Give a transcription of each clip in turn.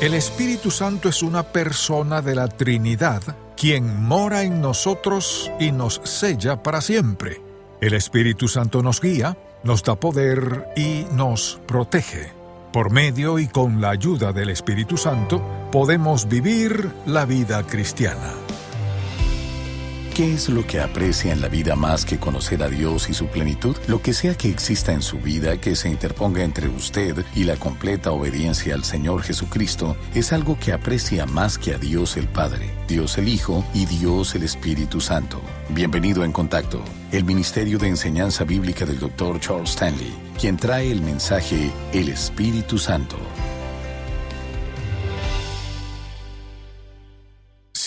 El Espíritu Santo es una persona de la Trinidad, quien mora en nosotros y nos sella para siempre. El Espíritu Santo nos guía, nos da poder y nos protege. Por medio y con la ayuda del Espíritu Santo podemos vivir la vida cristiana. ¿Qué es lo que aprecia en la vida más que conocer a Dios y su plenitud? Lo que sea que exista en su vida que se interponga entre usted y la completa obediencia al Señor Jesucristo es algo que aprecia más que a Dios el Padre, Dios el Hijo y Dios el Espíritu Santo. Bienvenido en contacto, el Ministerio de Enseñanza Bíblica del Dr. Charles Stanley, quien trae el mensaje El Espíritu Santo.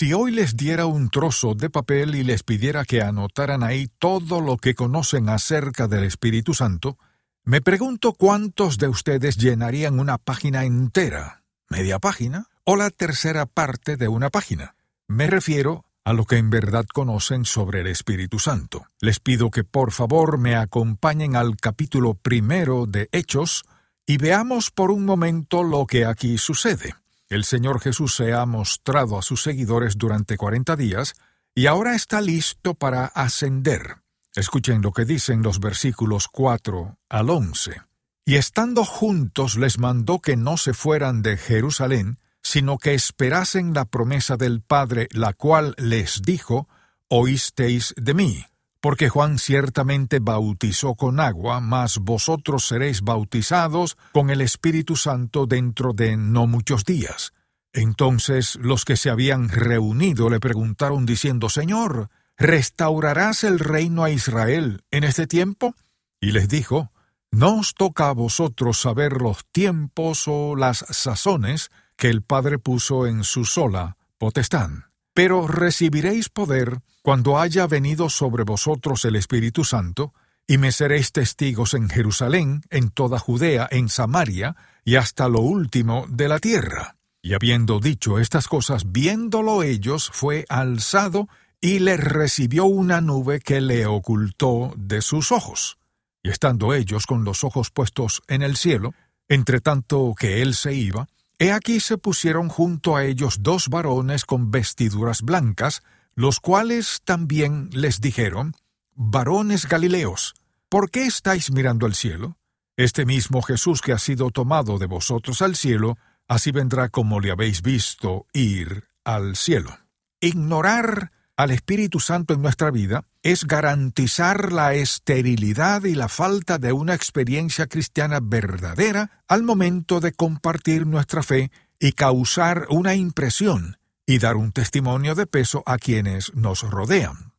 Si hoy les diera un trozo de papel y les pidiera que anotaran ahí todo lo que conocen acerca del Espíritu Santo, me pregunto cuántos de ustedes llenarían una página entera, media página o la tercera parte de una página. Me refiero a lo que en verdad conocen sobre el Espíritu Santo. Les pido que por favor me acompañen al capítulo primero de Hechos y veamos por un momento lo que aquí sucede. El Señor Jesús se ha mostrado a sus seguidores durante cuarenta días y ahora está listo para ascender. Escuchen lo que dicen los versículos 4 al 11. Y estando juntos les mandó que no se fueran de Jerusalén, sino que esperasen la promesa del Padre, la cual les dijo, Oísteis de mí. Porque Juan ciertamente bautizó con agua, mas vosotros seréis bautizados con el Espíritu Santo dentro de no muchos días. Entonces los que se habían reunido le preguntaron diciendo, Señor, ¿restaurarás el reino a Israel en este tiempo? Y les dijo, No os toca a vosotros saber los tiempos o las sazones que el Padre puso en su sola potestad. Pero recibiréis poder cuando haya venido sobre vosotros el Espíritu Santo, y me seréis testigos en Jerusalén, en toda Judea, en Samaria, y hasta lo último de la tierra. Y habiendo dicho estas cosas, viéndolo ellos, fue alzado, y le recibió una nube que le ocultó de sus ojos. Y estando ellos con los ojos puestos en el cielo, entre tanto que él se iba, he aquí se pusieron junto a ellos dos varones con vestiduras blancas, los cuales también les dijeron, Varones Galileos, ¿por qué estáis mirando al cielo? Este mismo Jesús que ha sido tomado de vosotros al cielo, así vendrá como le habéis visto ir al cielo. Ignorar al Espíritu Santo en nuestra vida es garantizar la esterilidad y la falta de una experiencia cristiana verdadera al momento de compartir nuestra fe y causar una impresión y dar un testimonio de peso a quienes nos rodean.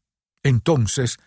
Entonces,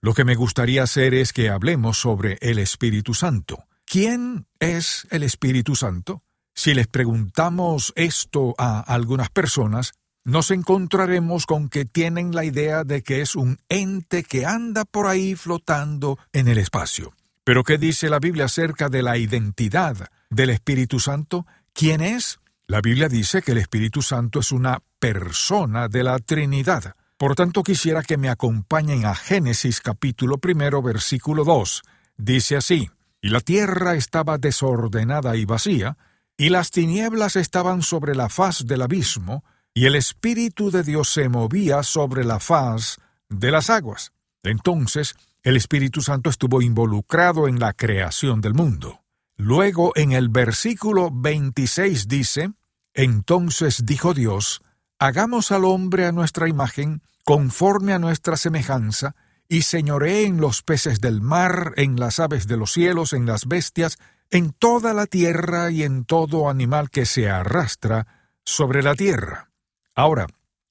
lo que me gustaría hacer es que hablemos sobre el Espíritu Santo. ¿Quién es el Espíritu Santo? Si les preguntamos esto a algunas personas, nos encontraremos con que tienen la idea de que es un ente que anda por ahí flotando en el espacio. Pero ¿qué dice la Biblia acerca de la identidad del Espíritu Santo? ¿Quién es? La Biblia dice que el Espíritu Santo es una persona de la Trinidad. Por tanto, quisiera que me acompañen a Génesis capítulo primero, versículo 2. Dice así, Y la tierra estaba desordenada y vacía, y las tinieblas estaban sobre la faz del abismo, y el Espíritu de Dios se movía sobre la faz de las aguas. Entonces, el Espíritu Santo estuvo involucrado en la creación del mundo. Luego, en el versículo 26 dice, Entonces dijo Dios, Hagamos al hombre a nuestra imagen, conforme a nuestra semejanza, y señoree en los peces del mar, en las aves de los cielos, en las bestias, en toda la tierra y en todo animal que se arrastra sobre la tierra. Ahora,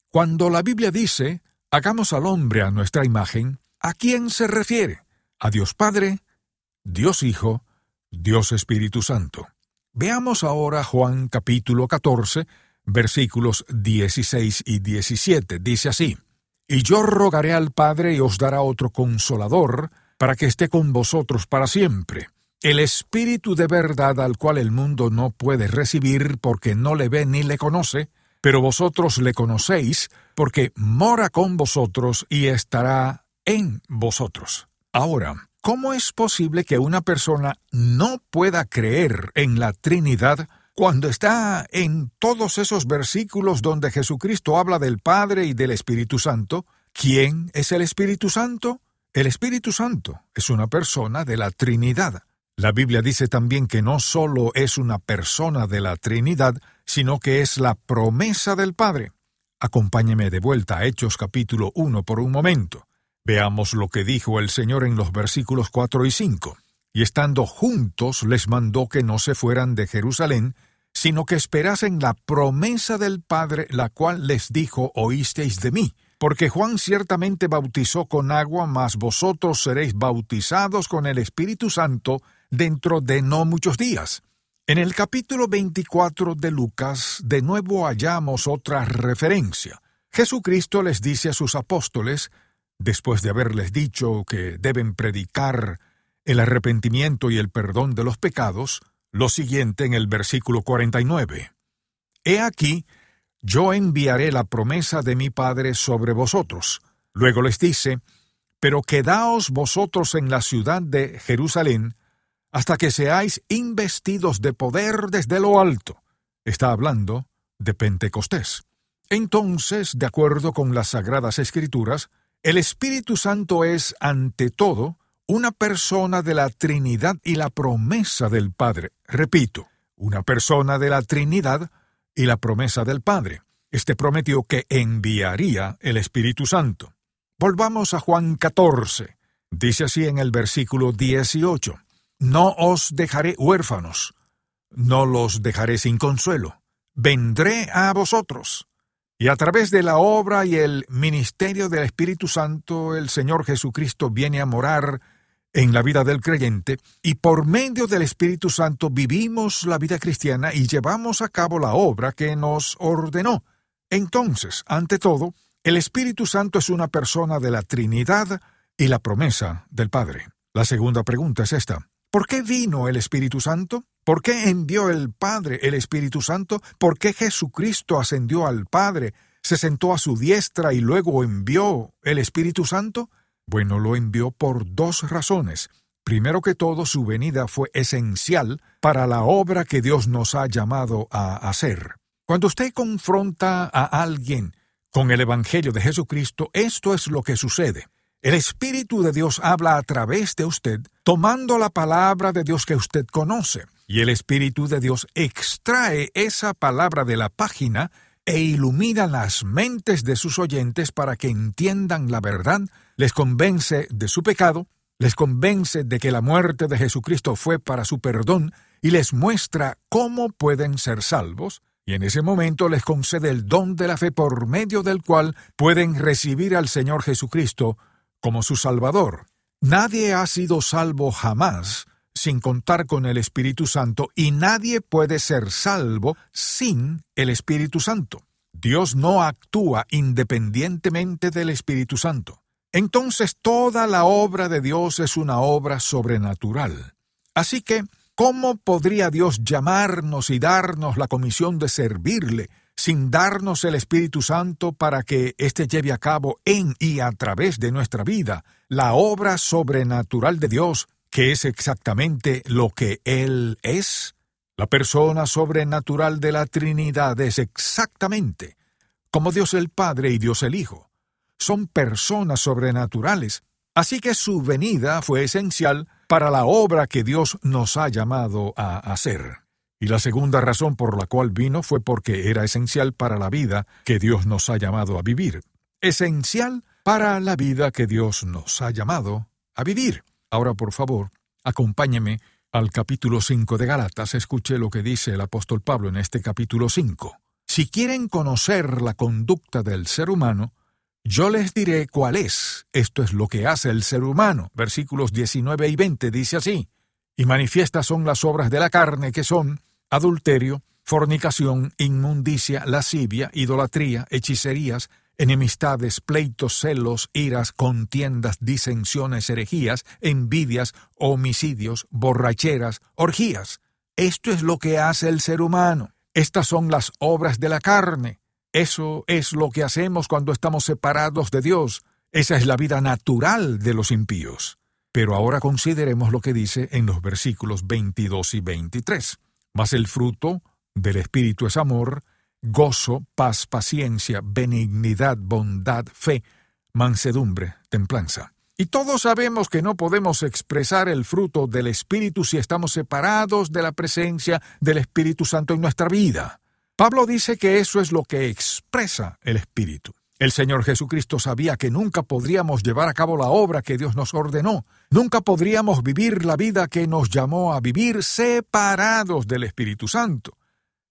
cuando la Biblia dice, hagamos al hombre a nuestra imagen, ¿a quién se refiere? ¿A Dios Padre, Dios Hijo, Dios Espíritu Santo? Veamos ahora Juan capítulo 14, versículos 16 y 17. Dice así, Y yo rogaré al Padre y os dará otro consolador, para que esté con vosotros para siempre. El Espíritu de verdad al cual el mundo no puede recibir porque no le ve ni le conoce, pero vosotros le conocéis porque mora con vosotros y estará en vosotros. Ahora, ¿cómo es posible que una persona no pueda creer en la Trinidad cuando está en todos esos versículos donde Jesucristo habla del Padre y del Espíritu Santo, ¿quién es el Espíritu Santo? El Espíritu Santo es una persona de la Trinidad. La Biblia dice también que no solo es una persona de la Trinidad, sino que es la promesa del Padre. Acompáñeme de vuelta a Hechos capítulo 1 por un momento. Veamos lo que dijo el Señor en los versículos 4 y 5. Y estando juntos les mandó que no se fueran de Jerusalén, sino que esperasen la promesa del Padre, la cual les dijo, oísteis de mí. Porque Juan ciertamente bautizó con agua, mas vosotros seréis bautizados con el Espíritu Santo dentro de no muchos días. En el capítulo 24 de Lucas, de nuevo hallamos otra referencia. Jesucristo les dice a sus apóstoles, después de haberles dicho que deben predicar el arrepentimiento y el perdón de los pecados, lo siguiente en el versículo 49. He aquí, yo enviaré la promesa de mi Padre sobre vosotros. Luego les dice, pero quedaos vosotros en la ciudad de Jerusalén, hasta que seáis investidos de poder desde lo alto. Está hablando de Pentecostés. Entonces, de acuerdo con las Sagradas Escrituras, el Espíritu Santo es, ante todo, una persona de la Trinidad y la promesa del Padre. Repito, una persona de la Trinidad y la promesa del Padre. Este prometió que enviaría el Espíritu Santo. Volvamos a Juan 14. Dice así en el versículo 18. No os dejaré huérfanos, no los dejaré sin consuelo. Vendré a vosotros. Y a través de la obra y el ministerio del Espíritu Santo, el Señor Jesucristo viene a morar en la vida del creyente, y por medio del Espíritu Santo vivimos la vida cristiana y llevamos a cabo la obra que nos ordenó. Entonces, ante todo, el Espíritu Santo es una persona de la Trinidad y la promesa del Padre. La segunda pregunta es esta. ¿Por qué vino el Espíritu Santo? ¿Por qué envió el Padre el Espíritu Santo? ¿Por qué Jesucristo ascendió al Padre, se sentó a su diestra y luego envió el Espíritu Santo? Bueno, lo envió por dos razones. Primero que todo, su venida fue esencial para la obra que Dios nos ha llamado a hacer. Cuando usted confronta a alguien con el Evangelio de Jesucristo, esto es lo que sucede. El Espíritu de Dios habla a través de usted, tomando la palabra de Dios que usted conoce, y el Espíritu de Dios extrae esa palabra de la página e ilumina las mentes de sus oyentes para que entiendan la verdad, les convence de su pecado, les convence de que la muerte de Jesucristo fue para su perdón y les muestra cómo pueden ser salvos, y en ese momento les concede el don de la fe por medio del cual pueden recibir al Señor Jesucristo como su Salvador. Nadie ha sido salvo jamás sin contar con el Espíritu Santo y nadie puede ser salvo sin el Espíritu Santo. Dios no actúa independientemente del Espíritu Santo. Entonces toda la obra de Dios es una obra sobrenatural. Así que, ¿cómo podría Dios llamarnos y darnos la comisión de servirle sin darnos el Espíritu Santo para que éste lleve a cabo en y a través de nuestra vida la obra sobrenatural de Dios, que es exactamente lo que Él es. La persona sobrenatural de la Trinidad es exactamente como Dios el Padre y Dios el Hijo. Son personas sobrenaturales, así que su venida fue esencial para la obra que Dios nos ha llamado a hacer. Y la segunda razón por la cual vino fue porque era esencial para la vida que Dios nos ha llamado a vivir. Esencial para la vida que Dios nos ha llamado a vivir. Ahora, por favor, acompáñeme al capítulo 5 de Galatas. Escuche lo que dice el apóstol Pablo en este capítulo 5. Si quieren conocer la conducta del ser humano, yo les diré cuál es. Esto es lo que hace el ser humano. Versículos 19 y 20 dice así. Y manifiestas son las obras de la carne que son adulterio, fornicación, inmundicia, lascivia, idolatría, hechicerías, enemistades, pleitos, celos, iras, contiendas, disensiones, herejías, envidias, homicidios, borracheras, orgías. Esto es lo que hace el ser humano. Estas son las obras de la carne. Eso es lo que hacemos cuando estamos separados de Dios. Esa es la vida natural de los impíos. Pero ahora consideremos lo que dice en los versículos 22 y 23. Mas el fruto del Espíritu es amor, gozo, paz, paciencia, benignidad, bondad, fe, mansedumbre, templanza. Y todos sabemos que no podemos expresar el fruto del Espíritu si estamos separados de la presencia del Espíritu Santo en nuestra vida. Pablo dice que eso es lo que expresa el Espíritu. El Señor Jesucristo sabía que nunca podríamos llevar a cabo la obra que Dios nos ordenó, nunca podríamos vivir la vida que nos llamó a vivir separados del Espíritu Santo.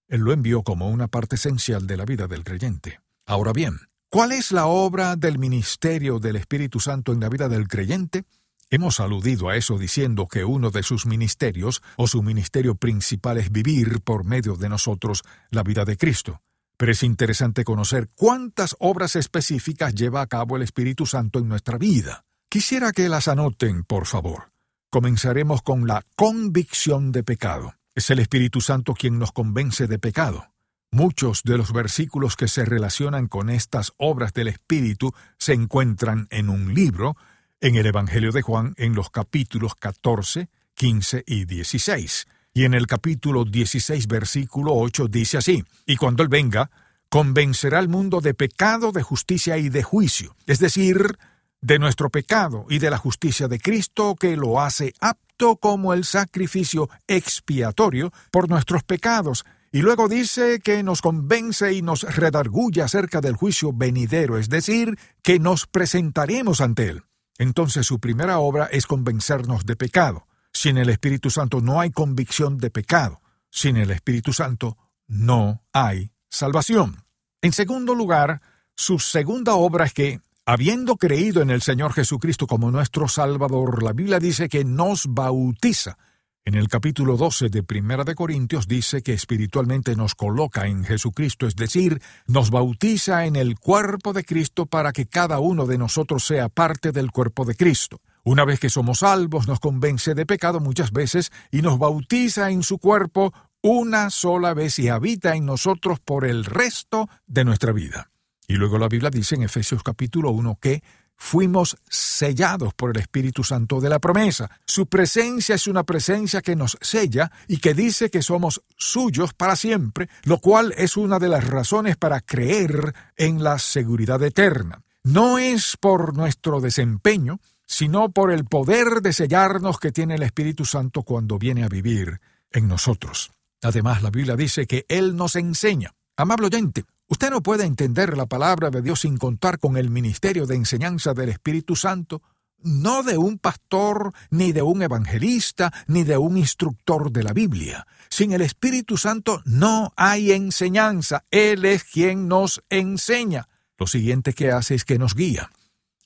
Él lo envió como una parte esencial de la vida del creyente. Ahora bien, ¿cuál es la obra del ministerio del Espíritu Santo en la vida del creyente? Hemos aludido a eso diciendo que uno de sus ministerios o su ministerio principal es vivir por medio de nosotros la vida de Cristo. Pero es interesante conocer cuántas obras específicas lleva a cabo el Espíritu Santo en nuestra vida. Quisiera que las anoten, por favor. Comenzaremos con la convicción de pecado. Es el Espíritu Santo quien nos convence de pecado. Muchos de los versículos que se relacionan con estas obras del Espíritu se encuentran en un libro, en el Evangelio de Juan, en los capítulos 14, 15 y 16. Y en el capítulo 16, versículo 8 dice así, y cuando Él venga, convencerá al mundo de pecado, de justicia y de juicio, es decir, de nuestro pecado y de la justicia de Cristo que lo hace apto como el sacrificio expiatorio por nuestros pecados, y luego dice que nos convence y nos redarguye acerca del juicio venidero, es decir, que nos presentaremos ante Él. Entonces su primera obra es convencernos de pecado. Sin el Espíritu Santo no hay convicción de pecado. Sin el Espíritu Santo no hay salvación. En segundo lugar, su segunda obra es que, habiendo creído en el Señor Jesucristo como nuestro Salvador, la Biblia dice que nos bautiza. En el capítulo 12 de Primera de Corintios dice que espiritualmente nos coloca en Jesucristo, es decir, nos bautiza en el cuerpo de Cristo para que cada uno de nosotros sea parte del cuerpo de Cristo. Una vez que somos salvos, nos convence de pecado muchas veces y nos bautiza en su cuerpo una sola vez y habita en nosotros por el resto de nuestra vida. Y luego la Biblia dice en Efesios capítulo 1 que fuimos sellados por el Espíritu Santo de la promesa. Su presencia es una presencia que nos sella y que dice que somos suyos para siempre, lo cual es una de las razones para creer en la seguridad eterna. No es por nuestro desempeño, sino por el poder de sellarnos que tiene el Espíritu Santo cuando viene a vivir en nosotros. Además, la Biblia dice que Él nos enseña. Amable oyente, usted no puede entender la palabra de Dios sin contar con el ministerio de enseñanza del Espíritu Santo, no de un pastor, ni de un evangelista, ni de un instructor de la Biblia. Sin el Espíritu Santo no hay enseñanza. Él es quien nos enseña. Lo siguiente que hace es que nos guía.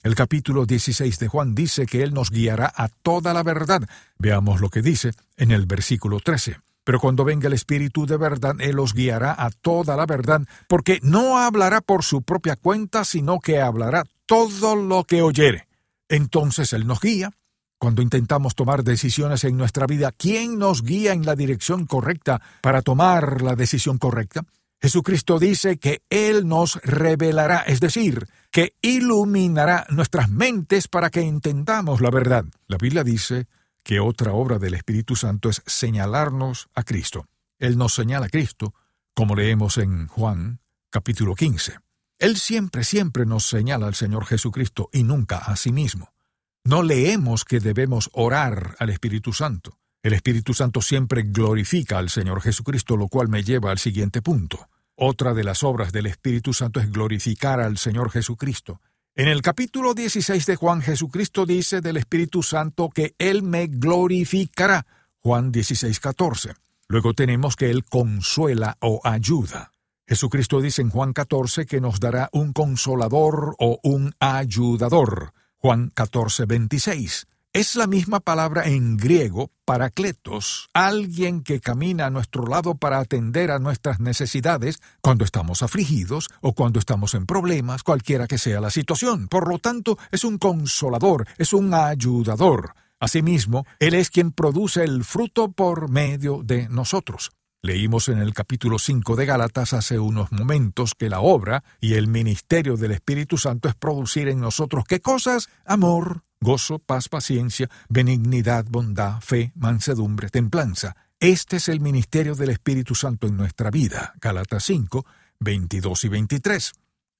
El capítulo 16 de Juan dice que Él nos guiará a toda la verdad. Veamos lo que dice en el versículo 13. Pero cuando venga el Espíritu de verdad, Él os guiará a toda la verdad, porque no hablará por su propia cuenta, sino que hablará todo lo que oyere. Entonces Él nos guía. Cuando intentamos tomar decisiones en nuestra vida, ¿quién nos guía en la dirección correcta para tomar la decisión correcta? Jesucristo dice que Él nos revelará, es decir, que iluminará nuestras mentes para que entendamos la verdad. La Biblia dice que otra obra del Espíritu Santo es señalarnos a Cristo. Él nos señala a Cristo, como leemos en Juan capítulo 15. Él siempre, siempre nos señala al Señor Jesucristo y nunca a sí mismo. No leemos que debemos orar al Espíritu Santo. El Espíritu Santo siempre glorifica al Señor Jesucristo, lo cual me lleva al siguiente punto. Otra de las obras del Espíritu Santo es glorificar al Señor Jesucristo. En el capítulo 16 de Juan, Jesucristo dice del Espíritu Santo que Él me glorificará. Juan 16, 14. Luego tenemos que Él consuela o ayuda. Jesucristo dice en Juan 14 que nos dará un consolador o un ayudador. Juan 14, 26. Es la misma palabra en griego, paracletos, alguien que camina a nuestro lado para atender a nuestras necesidades cuando estamos afligidos o cuando estamos en problemas, cualquiera que sea la situación. Por lo tanto, es un consolador, es un ayudador. Asimismo, Él es quien produce el fruto por medio de nosotros. Leímos en el capítulo 5 de Gálatas hace unos momentos que la obra y el ministerio del Espíritu Santo es producir en nosotros qué cosas? Amor, gozo, paz, paciencia, benignidad, bondad, fe, mansedumbre, templanza. Este es el ministerio del Espíritu Santo en nuestra vida. Galatas 5, 22 y 23.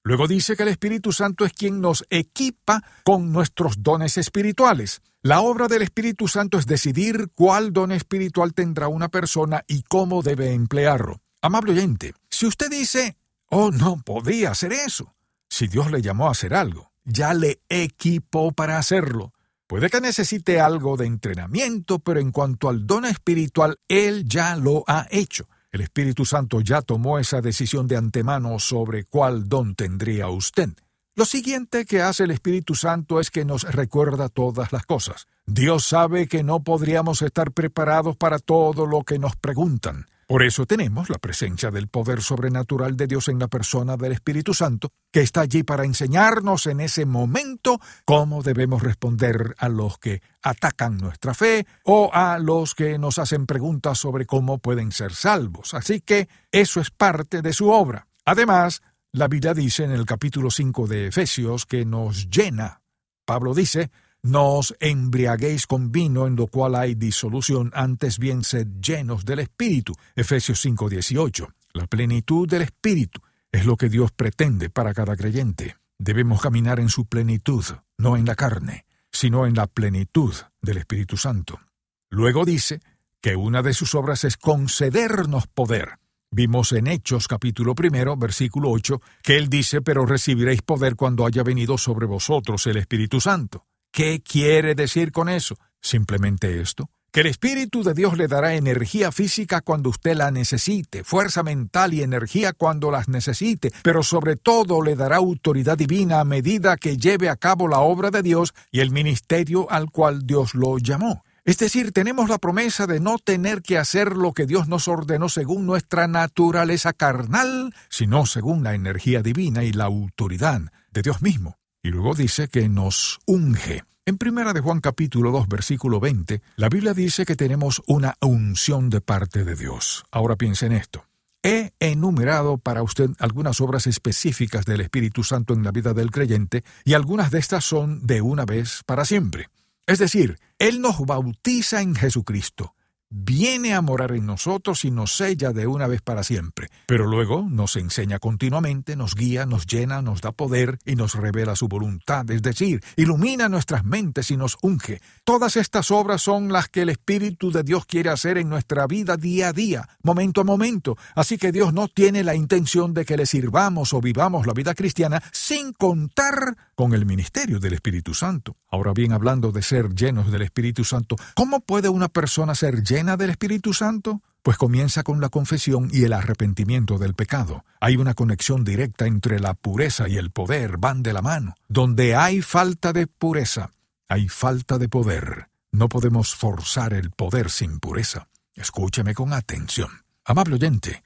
Luego dice que el Espíritu Santo es quien nos equipa con nuestros dones espirituales. La obra del Espíritu Santo es decidir cuál don espiritual tendrá una persona y cómo debe emplearlo. Amable oyente, si usted dice, oh, no podría hacer eso, si Dios le llamó a hacer algo, ya le equipó para hacerlo. Puede que necesite algo de entrenamiento, pero en cuanto al don espiritual, Él ya lo ha hecho. El Espíritu Santo ya tomó esa decisión de antemano sobre cuál don tendría usted. Lo siguiente que hace el Espíritu Santo es que nos recuerda todas las cosas. Dios sabe que no podríamos estar preparados para todo lo que nos preguntan. Por eso tenemos la presencia del poder sobrenatural de Dios en la persona del Espíritu Santo, que está allí para enseñarnos en ese momento cómo debemos responder a los que atacan nuestra fe o a los que nos hacen preguntas sobre cómo pueden ser salvos. Así que eso es parte de su obra. Además, la Biblia dice en el capítulo 5 de Efesios que nos llena. Pablo dice, no os embriaguéis con vino en lo cual hay disolución, antes bien sed llenos del Espíritu. Efesios 5:18. La plenitud del Espíritu es lo que Dios pretende para cada creyente. Debemos caminar en su plenitud, no en la carne, sino en la plenitud del Espíritu Santo. Luego dice que una de sus obras es concedernos poder. Vimos en Hechos capítulo primero, versículo 8, que él dice, pero recibiréis poder cuando haya venido sobre vosotros el Espíritu Santo. ¿Qué quiere decir con eso? Simplemente esto, que el Espíritu de Dios le dará energía física cuando usted la necesite, fuerza mental y energía cuando las necesite, pero sobre todo le dará autoridad divina a medida que lleve a cabo la obra de Dios y el ministerio al cual Dios lo llamó. Es decir, tenemos la promesa de no tener que hacer lo que Dios nos ordenó según nuestra naturaleza carnal, sino según la energía divina y la autoridad de Dios mismo. Y luego dice que nos unge. En primera de Juan capítulo 2 versículo 20, la Biblia dice que tenemos una unción de parte de Dios. Ahora piense en esto. He enumerado para usted algunas obras específicas del Espíritu Santo en la vida del creyente y algunas de estas son de una vez para siempre. Es decir, Él nos bautiza en Jesucristo viene a morar en nosotros y nos sella de una vez para siempre. Pero luego nos enseña continuamente, nos guía, nos llena, nos da poder y nos revela su voluntad, es decir, ilumina nuestras mentes y nos unge. Todas estas obras son las que el Espíritu de Dios quiere hacer en nuestra vida día a día, momento a momento. Así que Dios no tiene la intención de que le sirvamos o vivamos la vida cristiana sin contar con el ministerio del Espíritu Santo. Ahora bien, hablando de ser llenos del Espíritu Santo, ¿cómo puede una persona ser llena del Espíritu Santo? Pues comienza con la confesión y el arrepentimiento del pecado. Hay una conexión directa entre la pureza y el poder, van de la mano. Donde hay falta de pureza, hay falta de poder. No podemos forzar el poder sin pureza. Escúcheme con atención. Amable oyente,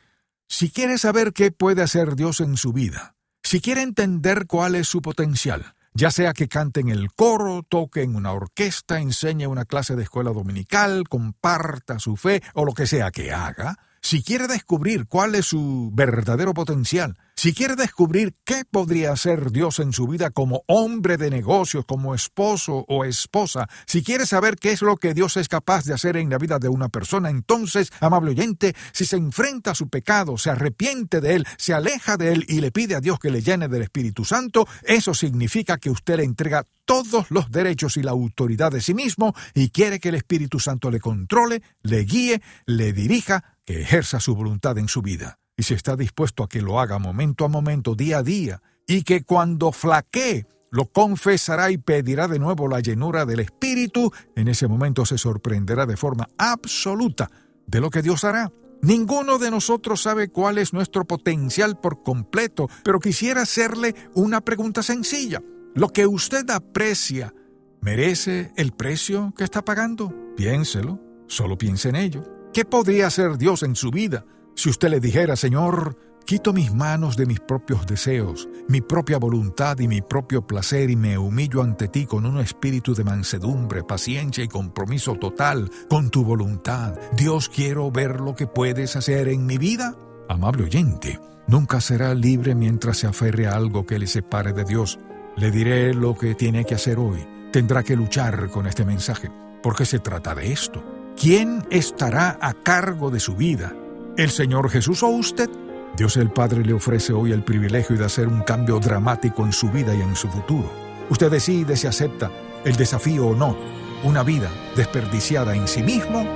si quiere saber qué puede hacer Dios en su vida, si quiere entender cuál es su potencial, ya sea que cante en el coro, toque en una orquesta, enseñe una clase de escuela dominical, comparta su fe o lo que sea que haga, si quiere descubrir cuál es su verdadero potencial, si quiere descubrir qué podría hacer Dios en su vida como hombre de negocios, como esposo o esposa, si quiere saber qué es lo que Dios es capaz de hacer en la vida de una persona, entonces, amable oyente, si se enfrenta a su pecado, se arrepiente de él, se aleja de él y le pide a Dios que le llene del Espíritu Santo, eso significa que usted le entrega todos los derechos y la autoridad de sí mismo y quiere que el Espíritu Santo le controle, le guíe, le dirija, que ejerza su voluntad en su vida y si está dispuesto a que lo haga momento a momento, día a día, y que cuando flaquee, lo confesará y pedirá de nuevo la llenura del Espíritu, en ese momento se sorprenderá de forma absoluta de lo que Dios hará. Ninguno de nosotros sabe cuál es nuestro potencial por completo, pero quisiera hacerle una pregunta sencilla. ¿Lo que usted aprecia merece el precio que está pagando? Piénselo, solo piense en ello. ¿Qué podría hacer Dios en su vida si usted le dijera, Señor, quito mis manos de mis propios deseos, mi propia voluntad y mi propio placer y me humillo ante ti con un espíritu de mansedumbre, paciencia y compromiso total con tu voluntad. Dios, quiero ver lo que puedes hacer en mi vida. Amable oyente, nunca será libre mientras se aferre a algo que le separe de Dios. Le diré lo que tiene que hacer hoy. Tendrá que luchar con este mensaje, porque se trata de esto ¿quién estará a cargo de su vida? ¿El Señor Jesús o usted? Dios el Padre le ofrece hoy el privilegio de hacer un cambio dramático en su vida y en su futuro. Usted decide si acepta el desafío o no, una vida desperdiciada en sí mismo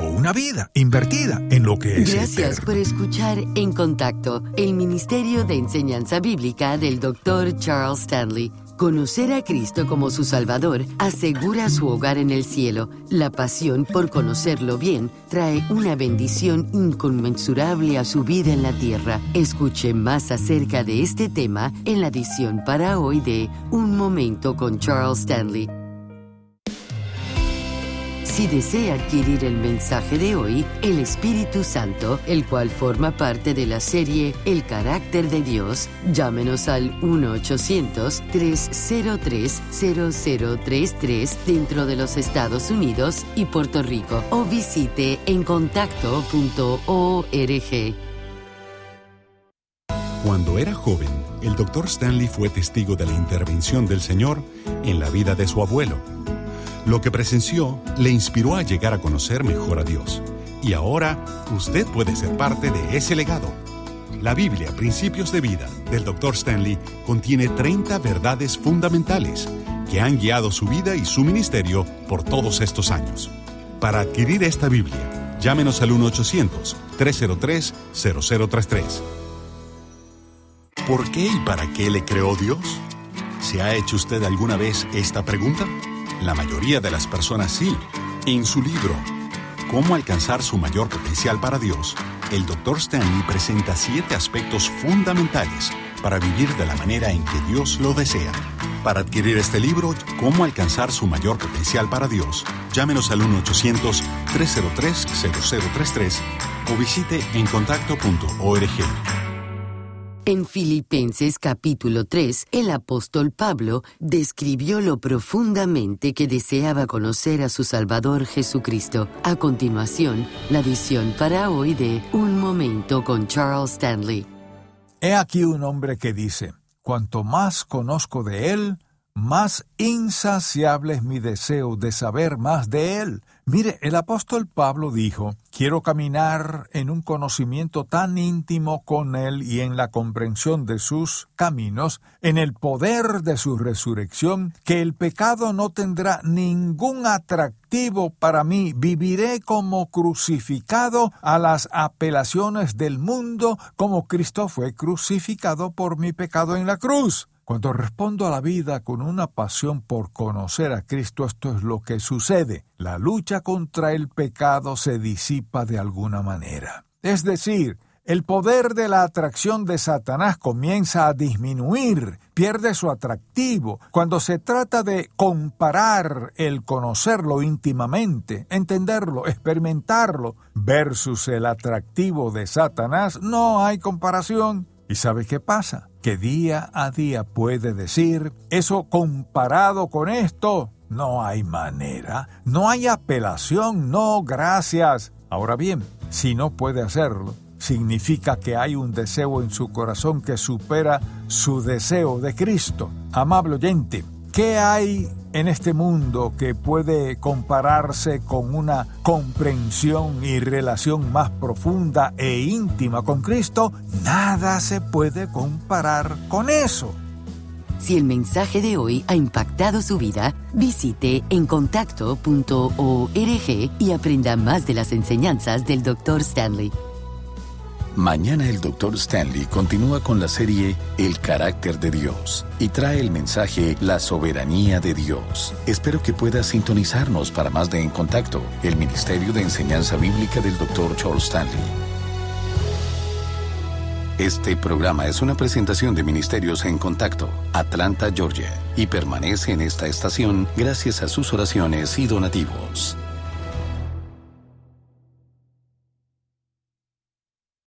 o una vida invertida en lo que es Gracias por escuchar En Contacto, el Ministerio de Enseñanza Bíblica del Dr. Charles Stanley. Conocer a Cristo como su Salvador asegura su hogar en el cielo. La pasión por conocerlo bien trae una bendición inconmensurable a su vida en la tierra. Escuche más acerca de este tema en la edición para hoy de Un Momento con Charles Stanley. Si desea adquirir el mensaje de hoy, el Espíritu Santo, el cual forma parte de la serie El carácter de Dios, llámenos al 1-800-303-0033 dentro de los Estados Unidos y Puerto Rico o visite encontacto.org. Cuando era joven, el Dr. Stanley fue testigo de la intervención del Señor en la vida de su abuelo lo que presenció le inspiró a llegar a conocer mejor a Dios. Y ahora usted puede ser parte de ese legado. La Biblia, Principios de Vida, del Dr. Stanley, contiene 30 verdades fundamentales que han guiado su vida y su ministerio por todos estos años. Para adquirir esta Biblia, llámenos al 1-800-303-0033. ¿Por qué y para qué le creó Dios? ¿Se ha hecho usted alguna vez esta pregunta? La mayoría de las personas sí. En su libro, Cómo alcanzar su mayor potencial para Dios, el Dr. Stanley presenta siete aspectos fundamentales para vivir de la manera en que Dios lo desea. Para adquirir este libro, Cómo alcanzar su mayor potencial para Dios, llámenos al 1-800-303-0033 o visite encontacto.org. En Filipenses capítulo 3, el apóstol Pablo describió lo profundamente que deseaba conocer a su Salvador Jesucristo. A continuación, la visión para hoy de Un Momento con Charles Stanley. He aquí un hombre que dice, cuanto más conozco de él, más insaciable es mi deseo de saber más de Él. Mire, el apóstol Pablo dijo, quiero caminar en un conocimiento tan íntimo con Él y en la comprensión de sus caminos, en el poder de su resurrección, que el pecado no tendrá ningún atractivo para mí. Viviré como crucificado a las apelaciones del mundo, como Cristo fue crucificado por mi pecado en la cruz. Cuando respondo a la vida con una pasión por conocer a Cristo, esto es lo que sucede. La lucha contra el pecado se disipa de alguna manera. Es decir, el poder de la atracción de Satanás comienza a disminuir, pierde su atractivo. Cuando se trata de comparar el conocerlo íntimamente, entenderlo, experimentarlo, versus el atractivo de Satanás, no hay comparación. ¿Y sabe qué pasa? Que día a día puede decir, eso comparado con esto, no hay manera, no hay apelación, no gracias. Ahora bien, si no puede hacerlo, significa que hay un deseo en su corazón que supera su deseo de Cristo. Amable oyente, ¿qué hay en este mundo que puede compararse con una comprensión y relación más profunda e íntima con Cristo, nada se puede comparar con eso. Si el mensaje de hoy ha impactado su vida, visite encontacto.org y aprenda más de las enseñanzas del Dr. Stanley. Mañana el Dr. Stanley continúa con la serie El carácter de Dios y trae el mensaje La soberanía de Dios. Espero que pueda sintonizarnos para más de En Contacto, el Ministerio de Enseñanza Bíblica del Dr. Charles Stanley. Este programa es una presentación de Ministerios en Contacto, Atlanta, Georgia, y permanece en esta estación gracias a sus oraciones y donativos.